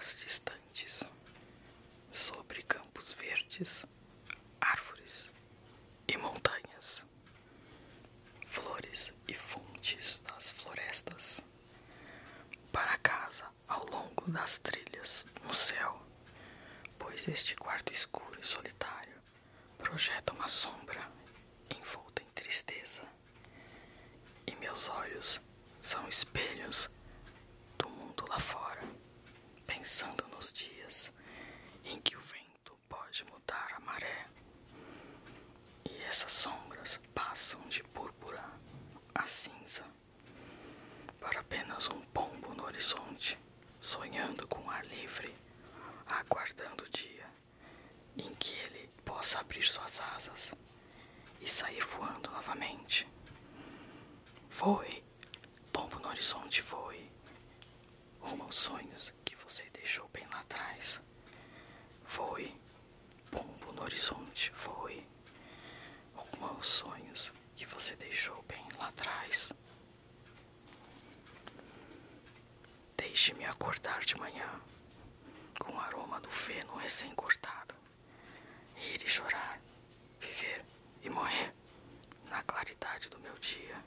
terras distantes, sobre campos verdes, árvores e montanhas, flores e fontes das florestas, para casa ao longo das trilhas no céu, pois este quarto escuro e solitário projeta uma sombra envolta em tristeza, e meus olhos são espelhos do mundo lá fora pensando nos dias em que o vento pode mudar a maré. E essas sombras passam de púrpura a cinza para apenas um pombo no horizonte, sonhando com ar livre, aguardando o dia em que ele possa abrir suas asas e sair voando novamente. Voe, pombo no horizonte, voe, rumo aos sonhos você deixou bem lá atrás. Voe, pombo no horizonte, voe, rumo aos sonhos que você deixou bem lá atrás. Deixe-me acordar de manhã com o aroma do feno recém-cortado, rir e chorar, viver e morrer na claridade do meu dia.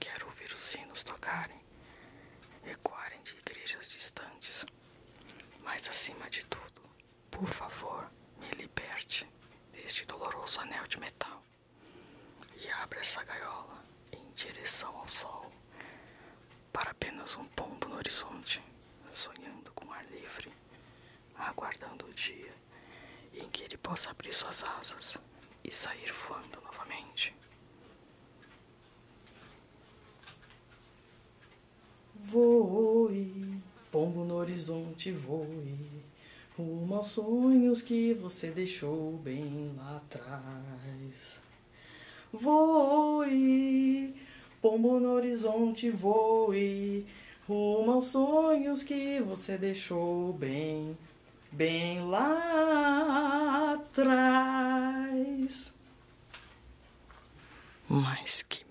Quero ouvir os sinos tocarem, ecoarem de igrejas distantes, mas acima de tudo, por favor, me liberte deste doloroso anel de metal e abra essa gaiola em direção ao sol para apenas um pombo no horizonte, sonhando com ar livre, aguardando o dia em que ele possa abrir suas asas e sair voando novamente. Voe, pombo no horizonte, voe, rumo aos sonhos que você deixou bem lá atrás. Voe, pombo no horizonte, voe, rumo aos sonhos que você deixou bem, bem lá atrás. Mas que